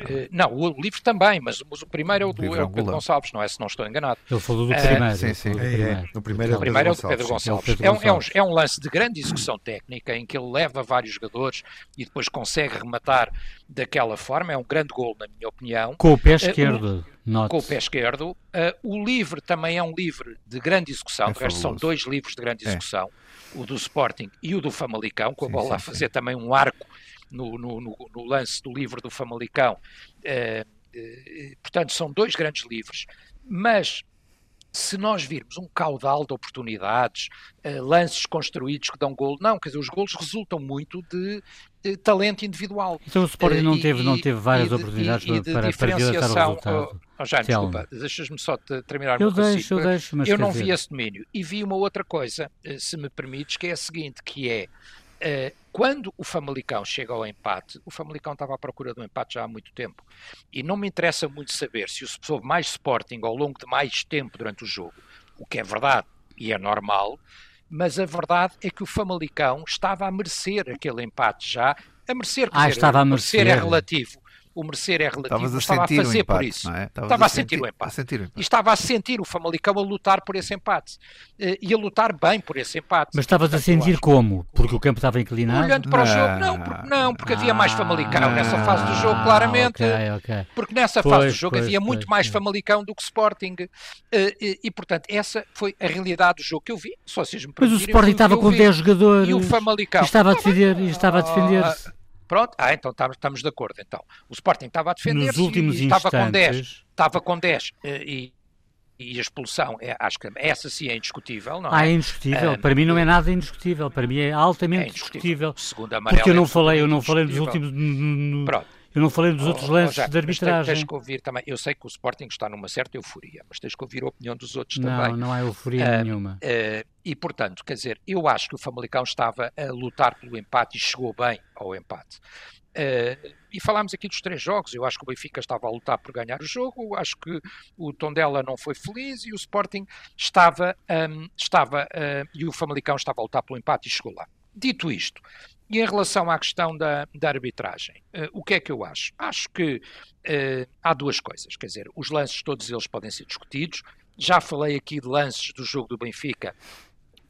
Uh, não, o livro também, mas, mas o primeiro é o do é o Pedro Gonçalves, não é? Se não estou enganado. Ele falou do uh, primeiro. Sim, sim. É, é. O primeiro, é, o primeiro é o do Pedro Gonçalves. É, um, é, um, é um lance de grande execução técnica em que ele leva vários jogadores e depois consegue rematar daquela forma. É um grande gol, na minha opinião. Com o pé esquerdo. Uh, com o pé esquerdo. o livre também é um livre de grande execução. É são dois livros de grande execução. O do Sporting e o do Famalicão, com a sim, bola sim, a fazer sim. também um arco no, no, no, lance do livro do Famalicão. Uh, uh, portanto, são dois grandes livros, mas se nós virmos um caudal de oportunidades, uh, lances construídos que dão golo, não, quer dizer, os golos resultam muito de, de talento individual. Então o Sporting não, teve, não teve várias de, oportunidades e, para, para dilatar o resultado. Oh, oh, já, desculpa, deixas-me só terminar eu deixo, eu deixo, mas Eu não vi esse domínio. E vi uma outra coisa, se me permites, que é a seguinte, que é Uh, quando o Famalicão chega ao empate, o Famalicão estava à procura do empate já há muito tempo. E não me interessa muito saber se houve mais Sporting ao longo de mais tempo durante o jogo, o que é verdade e é normal, mas a verdade é que o Famalicão estava a merecer aquele empate já. A merecer, ah, dizer, estava a merecer. é relativo o merecer é relativo, a estava a fazer empate, por isso. É? Estava a, sentir, o empate. sentir o empate. E estava a sentir o Famalicão a lutar por esse empate. Eh, e a lutar bem por esse empate. Mas estavas a sentir como? Porque o campo estava inclinado? Olhando para não. o jogo, não, porque, não, porque havia mais Famalicão ah, nessa fase do jogo, claramente. Okay, okay. Porque nessa pois, fase do jogo pois, havia pois, muito mais Famalicão do que Sporting. Eh, e, e, portanto, essa foi a realidade do jogo que eu vi. Só vocês me Mas o Sporting estava com 10 jogadores. E o Famalicão. E estava a defender, e estava a defender -se. Pronto, ah, então estamos de acordo. Então, o Sporting estava a defender-se e estava com 10, estava com 10 eh, e, e a expulsão, é, acho que essa sim é indiscutível, não é? Ah, é indiscutível. Um, para mim não é nada indiscutível. Para mim é altamente é indiscutível. Segundo a porque eu não falei, eu não falei dos últimos. No, Pronto. Eu não falei dos outros oh, lances oh, de arbitragem. Tens, tens que ouvir também. Eu sei que o Sporting está numa certa euforia, mas tens que ouvir a opinião dos outros não, também. Não, não há euforia uh, nenhuma. Uh, e, portanto, quer dizer, eu acho que o Famalicão estava a lutar pelo empate e chegou bem ao empate. Uh, e falámos aqui dos três jogos. Eu acho que o Benfica estava a lutar por ganhar o jogo, acho que o Tondela não foi feliz e o Sporting estava, um, estava e o Famalicão estava a lutar pelo empate e chegou lá. Dito isto, e em relação à questão da, da arbitragem, uh, o que é que eu acho? Acho que há duas coisas, quer dizer, os lances todos eles podem ser discutidos. Já falei aqui de lances do jogo do Benfica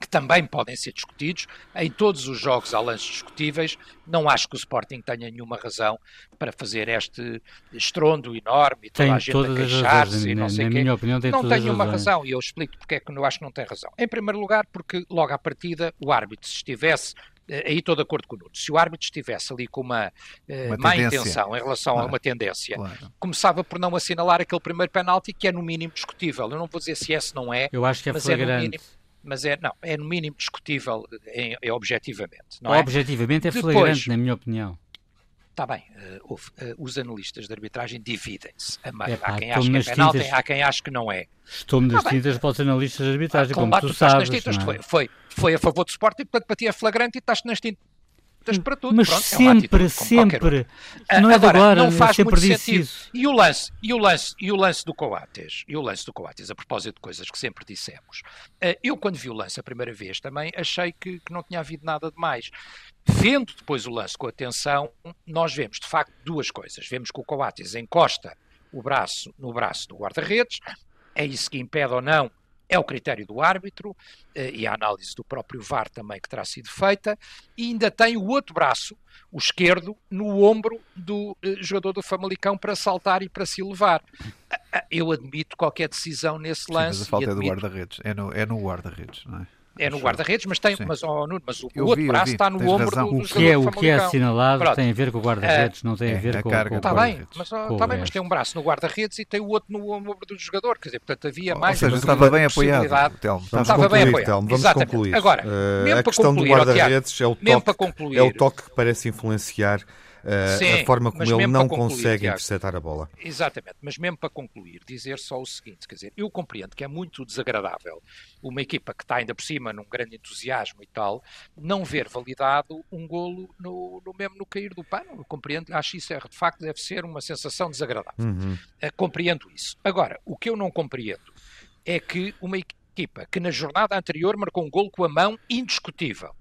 que também podem ser discutidos. Em todos os jogos há lances discutíveis. Não acho que o Sporting tenha nenhuma razão para fazer este estrondo enorme e toda tem a gente a queixar-se e não sei Na quê. minha opinião, não tem nenhuma razão e eu explico porque é que eu acho que não tem razão. Em primeiro lugar, porque logo à partida o árbitro, se estivesse aí estou de acordo com o Nuno. Se o árbitro estivesse ali com uma, uh, uma má tendência. intenção em relação claro. a uma tendência, claro. começava por não assinalar aquele primeiro penalti que é no mínimo discutível. Eu não vou dizer se é, se não é. Eu acho que é mas flagrante. É no mínimo, mas é, não, é no mínimo discutível em, em objetivamente. Não é? Objetivamente é Depois, flagrante, na minha opinião. Está bem, uh, uh, os analistas de arbitragem dividem-se. Há quem acha que é penalti, tintas, há quem acha que não é. Estou-me nas tá tintas para os analistas de arbitragem, ah, como tu, tu sabes. Tintas, é? foi, foi, foi, a favor do Sporting, portanto para ti é flagrante e estás nas tintas para tudo. Mas Pronto, sempre, é sempre. Não é de agora, agora, não faz sempre muito sentido. Isso. E o lance, e o lance, e o lance do Coates, e o lance do Coates, a propósito de coisas que sempre dissemos. Eh, eu quando vi o lance a primeira vez também achei que, que não tinha havido nada de mais. Vendo depois o lance com atenção, nós vemos de facto duas coisas. Vemos que o Coates encosta o braço no braço do guarda-redes, é isso que impede ou não é o critério do árbitro eh, e a análise do próprio VAR também que terá sido feita, e ainda tem o outro braço, o esquerdo, no ombro do eh, jogador do Famalicão para saltar e para se elevar. Eu admito qualquer decisão nesse lance. Sim, mas a falta é do guarda-redes, é no, é no guarda-redes, não é? É no guarda-redes, mas tem, mas, oh, Nuno, mas o, outro braço está no tens ombro razão. do, O do que, é, jogador o que é assinalado Pronto. tem a ver com o guarda-redes, não tem é, a ver a com, carga com, do Está com o bem, guarda-redes. mas, com oh, o tá bem, mas resto. tem um braço no guarda-redes e tem o outro no ombro do jogador. Quer dizer, portanto, havia Ou mais seja, uma estava bem possibilidade. apoiado, Telmo. Vamos Estava- Estava bem concluir, apoiado. Telmo, vamos Exatamente. concluir. Agora, Eh, mesmo a para questão do concluir, ó, guarda-redes é o toque, concluir. é o que parece influenciar Sim, a forma como ele não concluir, consegue Tiago. interceptar a bola. Exatamente, mas mesmo para concluir, dizer só o seguinte, quer dizer, eu compreendo que é muito desagradável uma equipa que está ainda por cima num grande entusiasmo e tal, não ver validado um golo no, no mesmo no cair do pano, eu compreendo, acho isso é, de facto deve ser uma sensação desagradável. Uhum. Eh, compreendo isso. Agora, o que eu não compreendo é que uma equipa que na jornada anterior marcou um golo com a mão indiscutível.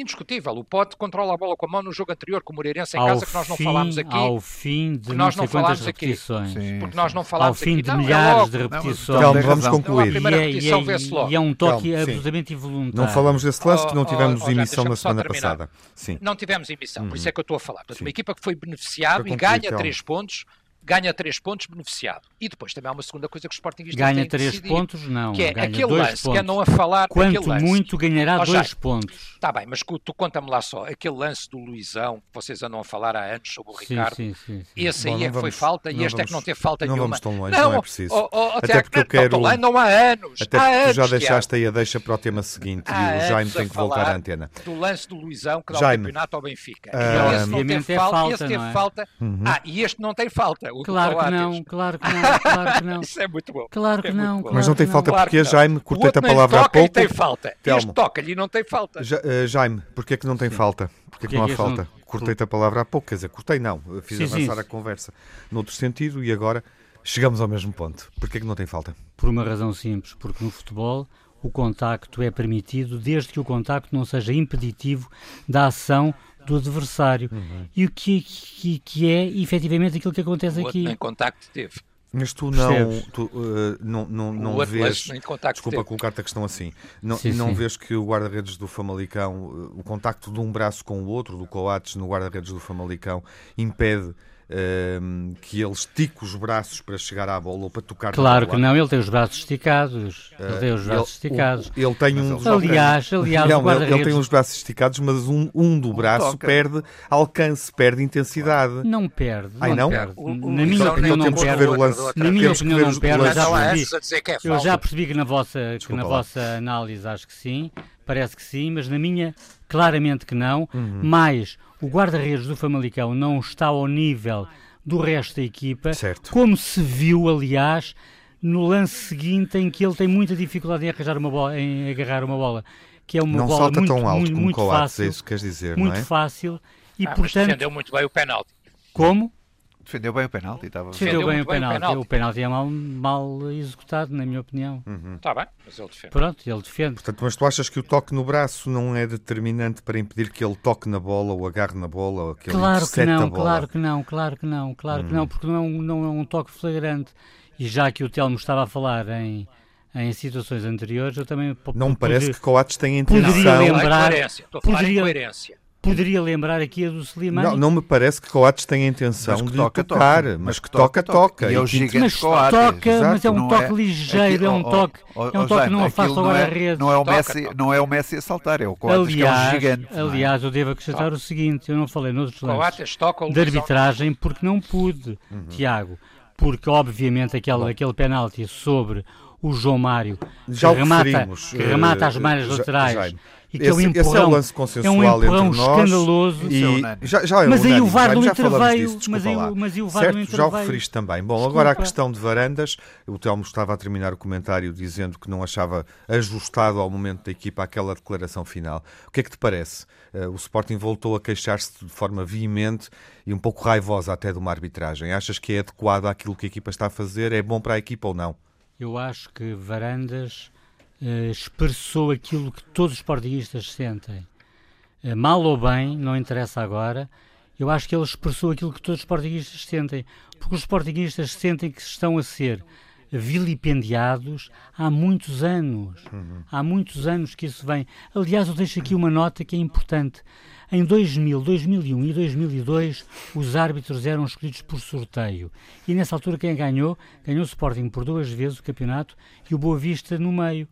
Indiscutível. O Pote controla a bola com a mão no jogo anterior com o Moreirense em ao casa, que nós não fim- falámos aqui. Ao fim de não nós não falámos aqui. repetições. Sim, porque sim. nós não Ao falámos fim aqui. de Não, é milhares logo. de Não, repetições. Tem vamos razão. concluir. Não, E é- e é- logo. E é um toque sim. absolutamente involuntário. Não falamos desse lance porque não Oh, oh, tivemos oh, já, emissão na semana terminar. passada. Sim. Não tivemos emissão, por isso é que eu estou a falar. Portanto, uma equipa que foi beneficiado Para e ganha Telmo. três pontos, ganha três pontos beneficiado. E depois também há uma segunda coisa que os Sportingistas Ganha têm que três decidir, pontos, não. que é ganha aquele dois lance, pontos. que é não a falar Quanto muito ganhará Ó, dois Jaime, pontos. Está bem, mas tu, conta-me lá só, aquele lance do Luizão, que vocês andam a falar há anos sobre o Sim, Ricardo, sim, sim. sim. esse Bom, aí não é que foi vamos- falta e não este é que não vamos- teve falta não nenhuma. vamos tão longe, não é preciso. oh, oh, Até Tiago, porque eu não, quero- longe, não há anos. Até há anos, já deixaste aí a deixa para o tema seguinte Há e o Jaime tem que voltar à antena. Do lance do Luizão que dá Jaime, o campeonato ao Benfica. ah, esse não teve é falta, esse teve não é? falta. Uhum. Ah, e este não tem falta. O Claro que não, claro que não, claro que não. Isso é muito bom. Claro que É não, bom. Mas não tem Claro falta que Claro porque, que não. Jaime, cortei-te a palavra há e pouco. tem falta. Telmo. Este toca-lhe e não tem falta. Ja- eh, Jaime, porquê que não tem falta? Porquê que Porque não há é que falta? não- Cortei-te a palavra há pouco, quer dizer, cortei não, fiz Sim, sim. avançar a conversa noutro sentido e agora chegamos ao mesmo ponto. Porquê que não tem falta? Por uma razão simples, porque no futebol o contacto é permitido desde que o contacto não seja impeditivo da ação do adversário. Uhum. E o que, que, que é efetivamente aquilo que acontece O outro aqui. nem contacto teve. Mas tu não, tu, eh, não, não, não vês. Desculpa colocar-te a questão assim. Não, Sim, não sim. vês que o guarda-redes do Famalicão, eh, o contacto de um braço com o outro, do Coates no guarda-redes do Famalicão, impede eh, que ele estique os braços para chegar à bola ou para tocar Claro que não, ele tem os braços esticados. Eh, Ele tem os braços esticados. Ele, ele tem um ele dos. Aliás, aliás, Não, o ele, ele tem os braços esticados, mas um, um do braço toca. perde alcance, perde intensidade. não perde. Ai, não? perde. O- o Na minha opinião, não temos que perde. ver o lance. Na minha opinião, não perde. Não é Eu já percebi que na vossa, que na vossa análise acho que sim, parece que sim, mas na minha, claramente que não. Uhum. Mas o guarda-redes do Famalicão não está ao nível do resto da equipa, Certo. como se viu, aliás, no lance seguinte em que ele tem muita dificuldade em arranjar uma bola, em agarrar uma bola, que é uma Não bola salta muito, tão alto muito, como muito Coates, fácil, é isso que queres dizer, muito não é? fácil e Ah, portanto defendeu muito bem o penalti. como Defendeu bem o penalti. Estava... defendeu Defendeu bem o bem o penalti. penalti. O penalti é mal, mal executado, na minha opinião. Uhum. Está bem, mas ele defende. Pronto, ele defende. Portanto, mas tu achas que o toque no braço não é determinante para impedir que ele toque na bola ou agarre na bola ou que ele Claro que não, bola? claro que não, claro que não, claro que não, porque não é, um, não é um toque flagrante. E já que o Telmo estava a falar em, em situações anteriores, eu também Não me parece poderia, que Coates tem Poderia intenção. Estou a falar em lembrar- coerência. Estou a falar em poderia- coerência. Poderia lembrar aqui a do Slimani. Não, não me parece que Coates tenha a intenção Mas que de toca, tocar, toca. mas que toca, toca. E é o gigante mas Coates. toca, mas é um Não toque ligeiro, é um toque, ó, ó, é um toque que não afasta o não é- guarda-redes. Não é o Toca, Messi, toca. não é o Messi a saltar, é o Coates que é um Aliás, gigante. é? aliás, eu devo acrescentar o seguinte, eu não falei noutros lances. O de arbitragem porque não pude, Uhum. Tiago, porque obviamente aquele, aquele penalti sobre o João Mário Já o que remata, referimos, que remata eh, as malhas Ja- laterais Jaime. E que é um Esse, esse é empurrão, o lance é um consensual empurrão entre nós. escandaloso. É E unânime. já, já é Mas aí o unânime, VAR falamos interveio, disso, mas desculpa aí lá. mas aí o VAr certo, já referiste também. Bom, agora a Desculpa. questão de varandas, o Telmo estava a terminar o comentário dizendo que não achava ajustado ao momento da equipa aquela declaração final. O que é que te parece? Eh, o Sporting voltou a queixar-se de forma veemente e um pouco raivosa até de uma arbitragem. Achas que é adequado àquilo que a equipa está a fazer? É bom para a equipa ou não? Eu acho que Varandas eh, expressou aquilo que todos os sportinguistas sentem. Eh, mal ou bem, não interessa agora, eu acho que ele expressou aquilo que todos os sportinguistas sentem. Porque os sportinguistas sentem que estão a ser vilipendiados há muitos anos. Há muitos anos que isso vem. Aliás, eu deixo aqui uma nota que é importante. Em 2000, 2001 e 2002, os árbitros eram escolhidos por sorteio. E nessa altura, quem ganhou? Ganhou o Sporting por duas vezes o campeonato e o Boa Vista no meio.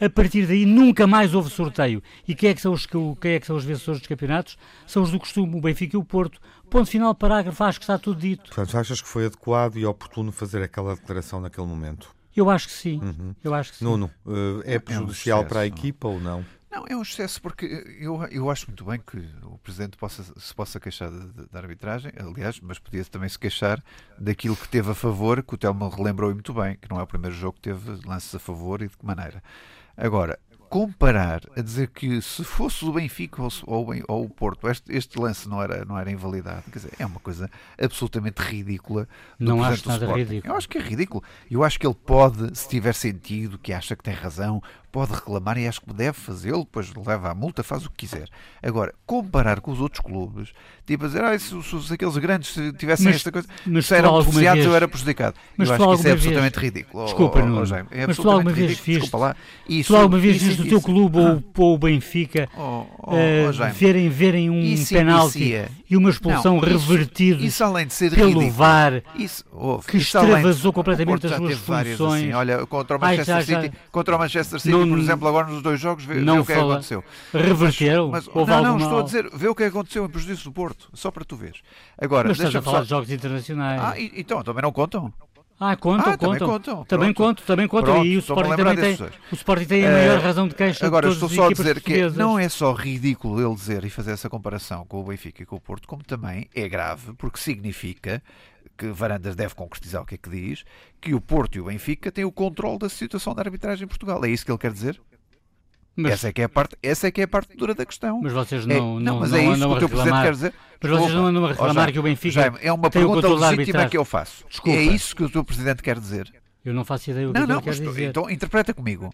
A partir daí nunca mais houve sorteio. E quem é que são os, quem é que são os vencedores dos campeonatos? São os do costume, o Benfica e o Porto. Ponto final, parágrafo, acho que está tudo dito. Portanto, achas que foi adequado e oportuno fazer aquela declaração naquele momento? Eu acho que sim. Uhum. Eu acho que sim. Nuno, eh, é prejudicial é um para a equipa ou não? Não, é um excesso porque eu, eu acho muito bem que o Presidente possa, se possa queixar da arbitragem, aliás, mas podia também se queixar daquilo que teve a favor, que o Telmo relembrou muito bem, que não é o primeiro jogo que teve lances a favor e de que maneira. Agora, comparar a dizer que se fosse o Benfica ou, ou, ou o Porto, este, este, lance não era, não era invalidado, quer dizer, é uma coisa absolutamente ridícula. Não acho nada ridículo. Eu acho que é ridículo. Eu acho que ele pode, se tiver sentido, que acha que tem razão, pode reclamar e acho que deve fazê-lo, depois leva a multa, faz o que quiser. Agora, comparar com os outros clubes, tipo a dizer, ah, se, se, se aqueles grandes tivessem mas, esta coisa, mas se eram beneficiados, eu era prejudicado. Mas eu acho que isso é absolutamente vez... ridículo. Desculpa, oh, oh, Jaime, é mas tu alguma vez ridículo. Desculpa lá. Isso, tu alguma vez viste o teu clube ou, ou o Benfica oh, oh, uh, verem, verem um penalti e uma expulsão revertida isso, além de ser pelo ridículo, VAR isso, que extravasou completamente as suas assim. funções. Olha, contra o Manchester City, contra o Manchester City por exemplo, agora nos dois jogos, vê, não vê o que é que aconteceu. Reverteram? Mas, mas, não, não, estou a dizer, vê o que é aconteceu em prejuízo do Porto, só para tu veres. Agora, mas estás a falar só... de jogos internacionais. Ah, e, então, também não contam? Ah, contam, ah, contam. Também contam. Também conto, também contam. Pronto, e o Sporting também tem, o Sporting tem a maior uh, razão de queixa Agora, de estou só a dizer que não é só ridículo ele dizer e fazer essa comparação com o Benfica e com o Porto, como também é grave, porque significa que Varandas deve concretizar o que é que diz, que o Porto e o Benfica têm o controle da situação da arbitragem em Portugal. É isso que ele quer dizer? Mas, essa, é que é a parte, essa é que é a parte dura da questão. Mas vocês não, é, não, não, mas é isso que o teu Presidente quer dizer. Mas vocês não andam a reclamar oh, que o Benfica. Jaime, é uma pergunta legítima que eu faço. Desculpa. É isso que o teu Presidente quer dizer. Eu não faço ideia do que não, não, quer dizer. Então interpreta comigo.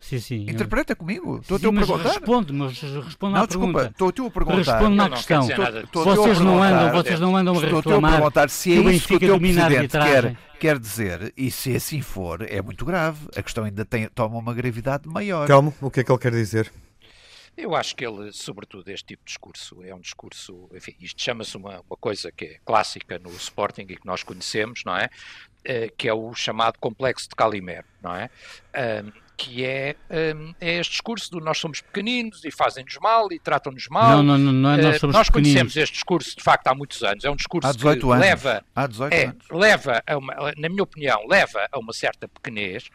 Sim, sim. Interpreta eu... comigo. Estou a perguntar. Responde, mas responde à não, desculpa, estou a perguntar. Responde à questão. vocês não andam, vocês não andam a reclamar. Estou a perguntar se é isso que o teu presidente quer, quer dizer, e se assim for, é muito grave. A questão ainda tem, toma uma gravidade maior. Calma, o que é que ele quer dizer? Eu acho que ele, sobretudo, este tipo de discurso é um discurso, enfim, isto chama-se uma, uma coisa que é clássica no Sporting e que nós conhecemos, não é? Uh, que é o chamado complexo de Calimero, não é? Que é, um, é este discurso do nós somos pequeninos e fazem-nos mal e tratam-nos mal. Não, não, não é nós somos uh, Nós conhecemos este discurso, de facto, há muitos anos. É um discurso que anos. leva, há 18 é, anos. leva a uma, na minha opinião, leva a uma certa pequenez,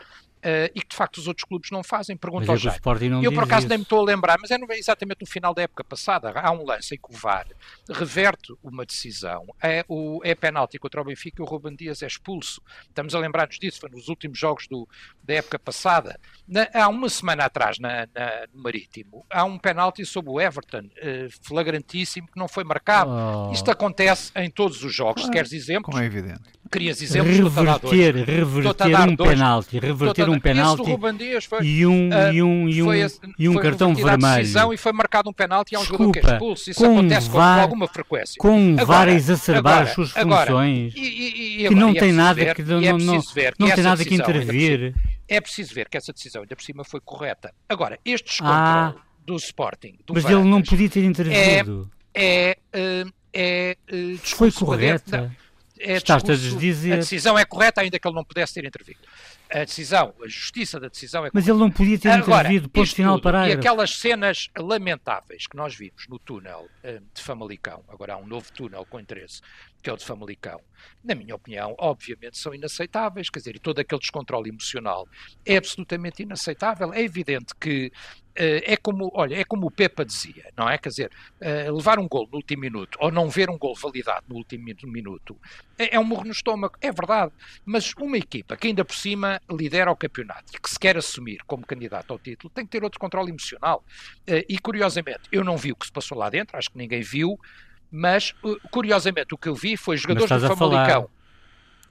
Uh, e que de facto os outros clubes não fazem, pergunta ao Jaime. Eu por acaso nem me estou a lembrar, mas é exatamente no final da época passada. Há um lance em que o VAR reverte uma decisão, é, o, é penalti contra o Benfica e o Ruben Dias é expulso. Estamos a lembrar-nos disso, foi nos últimos jogos do, da época passada. Na, há uma semana atrás, na, na, no Marítimo, há um penalti sobre o Everton, uh, flagrantíssimo, que não foi marcado. Oh. Isto acontece em todos os jogos. Claro. Se queres exemplos? Como é evidente. Querias exemplos? Reverter, reverter um penalti, reverter um penalti e um, uh, e um, e um, e um cartão vermelho. e foi marcado um penalti e há um jogador que é expulso. Isso acontece com, alguma frequência. Com VAR a exacerbar as suas funções, e, e, e, que não é tem nada que, não, não, não tem nada que intervir. É preciso ver que essa decisão ainda por cima foi correta. Agora, este descontrole ah, do Sporting, do mas Varandas, ele não podia ter intervido. É, é, é, é foi correta. É Estás a dizer. A decisão é correta, ainda que ele não pudesse ter intervido a decisão, a justiça da decisão é Mas ele não podia ter Agora, intervido, ponto final parágrafo. E aquelas cenas lamentáveis que nós vimos no túnel uh, de Famalicão, agora há um novo túnel com interesse, que é o de Famalicão, na minha opinião, obviamente são inaceitáveis, quer dizer, e todo aquele descontrole emocional é absolutamente inaceitável. É evidente que Uh, é como, olha, é como o Pepa dizia, não é? Quer dizer, uh, levar um gol no último minuto ou não ver um gol validado no último minuto é, é um morro no estômago, é verdade. Mas uma equipa que ainda por cima lidera o campeonato e que se quer assumir como candidato ao título tem que ter outro controle emocional. Uh, e curiosamente, eu não vi o que se passou lá dentro, acho que ninguém viu, mas curiosamente o que eu vi foi jogadores do Famalicão.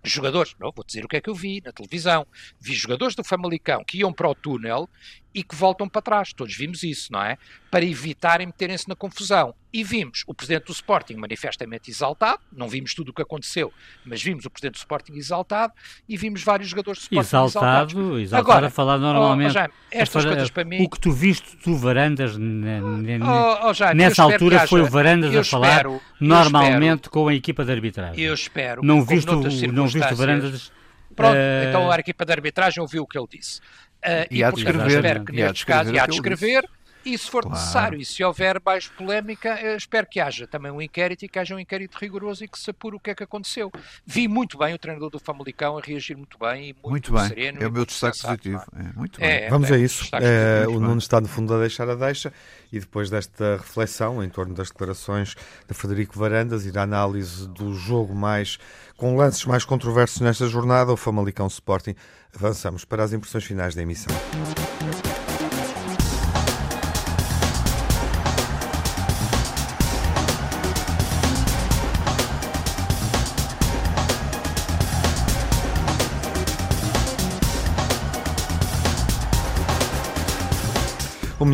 Jogadores, não vou dizer o que é que eu vi na televisão, vi jogadores do Famalicão que iam para o túnel e que voltam para trás. Todos vimos isso, não é? Para evitarem meterem-se na confusão. E vimos o presidente do Sporting manifestamente exaltado, não vimos tudo o que aconteceu, mas vimos o presidente do Sporting exaltado e vimos vários jogadores do Sporting exaltado, exaltados. Exaltado, Agora, a falar normalmente. Oh, oh, Jaime, estas coisas para mim. O que tu viste, tu Varandas, oh, oh, Jaime, nessa altura haja, foi o Varandas a falar normalmente espero, com a equipa de arbitragem. Eu espero. Não viste, o, não viste o Varandas Pronto, uh... então a equipa de arbitragem ouviu o que ele disse. Uh, e, e de escrever, espero que nestes casos, e há de escrever, e se for claro. necessário, e se houver mais polémica, eh, espero que haja também um inquérito e que haja um inquérito rigoroso e que se apure o que é que aconteceu. Vi muito bem o treinador do Famalicão a reagir muito bem e muito, muito bem. sereno. É o meu destaque positivo. É, muito bem. É, Vamos é, a isso. É, o Nuno está, no fundo, a deixar a deixa e depois desta reflexão em torno das declarações de Frederico Varandas e da análise do jogo mais com lances mais controversos nesta jornada, o Famalicão Sporting, avançamos para as impressões finais da emissão.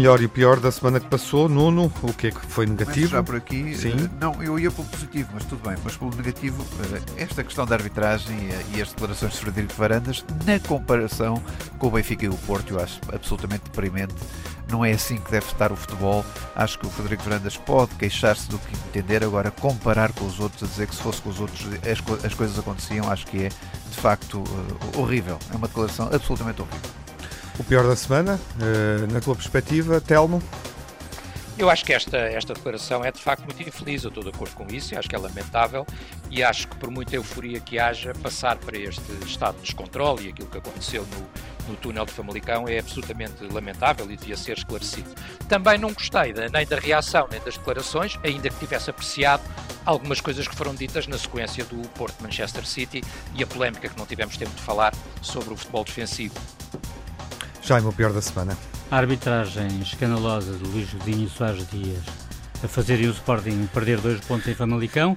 Melhor e o pior da semana que passou, Nuno, o que é que foi negativo? já por aqui. Sim. Uh, não, eu ia pelo positivo, mas tudo bem. Mas pelo negativo, uh, esta questão da arbitragem e, e, as declarações de Frederico Varandas, na comparação com o Benfica e o Porto, eu acho absolutamente deprimente. Não é assim que deve estar o futebol. Acho que o Frederico Varandas pode queixar-se do que entender, agora comparar com os outros, a dizer que se fosse com os outros as, as coisas aconteciam, acho que é de facto horrível. É uma declaração absolutamente horrível. O pior da semana, eh, na tua perspectiva, Telmo? Eu acho que esta, esta declaração é de facto muito infeliz, eu estou de acordo com isso, acho que é lamentável e acho que por muita euforia que haja, passar para este estado de descontrole e aquilo que aconteceu no, no túnel de Famalicão é absolutamente lamentável e devia ser esclarecido. Também não gostei da, nem da reação nem das declarações, ainda que tivesse apreciado algumas coisas que foram ditas na sequência do Porto Manchester City e a polémica que não tivemos tempo de falar sobre o futebol defensivo. Jaime, o pior da semana. A arbitragem escandalosa de Luís Godinho e Soares Dias a fazerem o Sporting perder dois pontos em Famalicão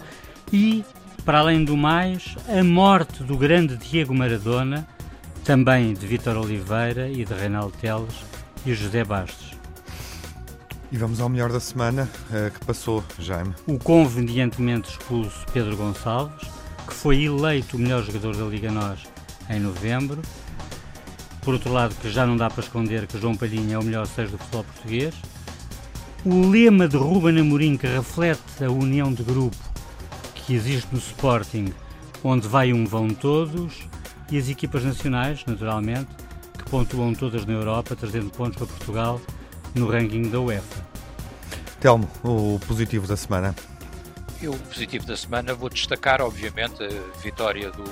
e, para além do mais, a morte do grande Diego Maradona, também de Vítor Oliveira e de Reinaldo Teles e José Bastos. E vamos ao melhor da semana uh, que passou, Jaime. O convenientemente expulso Pedro Gonçalves, que foi eleito o melhor jogador da Liga NOS em novembro por outro lado, que já não dá para esconder que João Palhinha é o melhor seis do futebol português. O lema de Ruben Amorim que reflete a união de grupo que existe no Sporting, onde vai um vão todos, e as equipas nacionais, naturalmente, que pontuam todas na Europa, trazendo pontos para Portugal no ranking da UEFA. Telmo, o positivo da semana. Eu, o positivo da semana, vou destacar, obviamente, a vitória do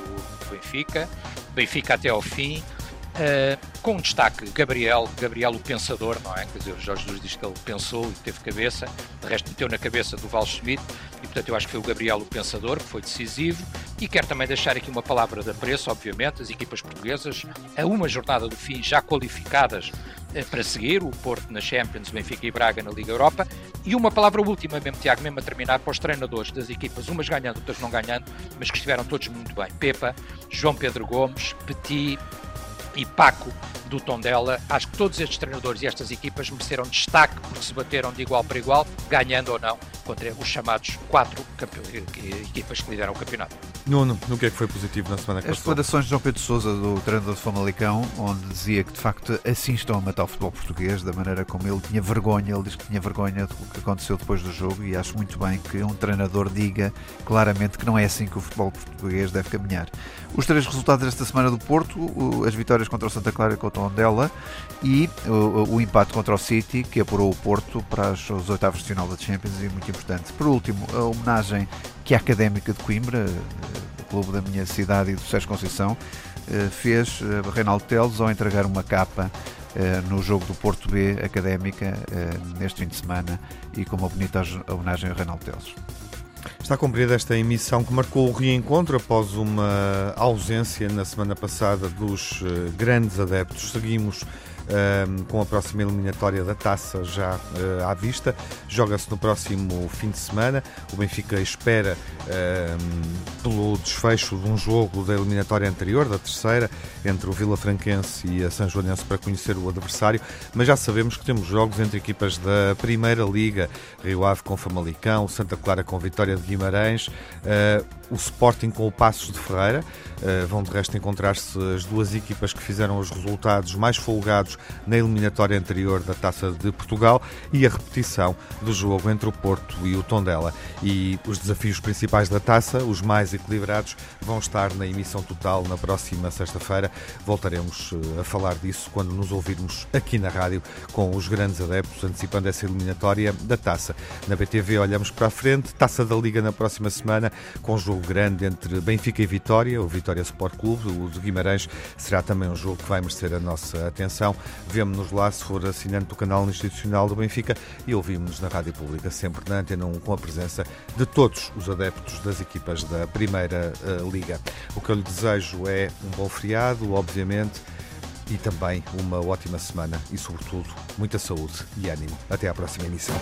Benfica. Benfica até ao fim, Uh, com destaque, Gabriel, Gabriel o pensador, não é? Quer dizer, Jorge Jesus diz que ele pensou e teve cabeça, de resto meteu na cabeça do Val Schmidt, e portanto eu acho que foi o Gabriel o pensador, que foi decisivo, e quero também deixar aqui uma palavra de apreço, obviamente, as equipas portuguesas, a uma jornada do fim já qualificadas uh, para seguir, o Porto na Champions, Benfica e Braga na Liga Europa, e uma palavra última mesmo, Tiago, mesmo a terminar, para os treinadores das equipas, umas ganhando, outras não ganhando, mas que estiveram todos muito bem. Pepa, João Pedro Gomes, Petit, e Paco do Tondela. Acho que todos estes treinadores e estas equipas mereceram destaque porque se bateram de igual para igual, ganhando ou não, contra os chamados quatro equipas que lideram o campeonato. Nuno, no que é que foi positivo na semana que As declarações de João Pedro Sousa, do treinador de Famalicão, onde dizia que de facto assim estão a matar o futebol português, da maneira como ele tinha vergonha, ele diz que tinha vergonha do que aconteceu depois do jogo e acho muito bem que um treinador diga claramente que não é assim que o futebol português deve caminhar. Os três resultados desta semana do Porto, as vitórias contra o Santa Clara e contra Tondela e o, o empate contra o City, que apurou o Porto para os oitavos de final da Champions e muito importante. Por último, a homenagem que a Académica de Coimbra, o clube da minha cidade e do Sérgio Conceição, fez Reinaldo Teles ao entregar uma capa no jogo do Porto B Académica neste fim de semana e com uma bonita homenagem a Reinaldo Teles. Está cumprida esta emissão que marcou o reencontro após uma ausência na semana passada dos grandes adeptos. Seguimos um, com a próxima eliminatória da taça já uh, à vista. Joga-se no próximo fim de semana. O Benfica espera um, pelo desfecho de um jogo da eliminatória anterior, da terceira, entre o Vila Franquense e a São Joanense para conhecer o adversário, mas já sabemos que temos jogos entre equipas da Primeira Liga, Rio Ave com Famalicão, Santa Clara com Vitória de Guimarães. Uh, o Sporting com o Passos de Ferreira. Uh, vão de resto encontrar-se as duas equipas que fizeram os resultados mais folgados na eliminatória anterior da Taça de Portugal e a repetição do jogo entre o Porto e o Tondela. E os desafios principais da Taça, os mais equilibrados, vão estar na emissão total na próxima sexta-feira. Voltaremos uh, a falar disso quando nos ouvirmos aqui na rádio com os grandes adeptos antecipando essa eliminatória da Taça. Na BTV olhamos para a frente, Taça da Liga na próxima semana, com um jogo grande entre Benfica e Vitória, o Vitória Sport Clube, o de Guimarães, será também um jogo que vai merecer a nossa atenção. Vemo-nos lá se for assinante do canal institucional do Benfica e ouvimos-nos na Rádio Pública, sempre na Antena 1, com a presença de todos os adeptos das equipas da Primeira uh, Liga. O que eu lhe desejo é um bom feriado, obviamente, e também uma ótima semana e, sobretudo, muita saúde e ânimo. Até à próxima emissão.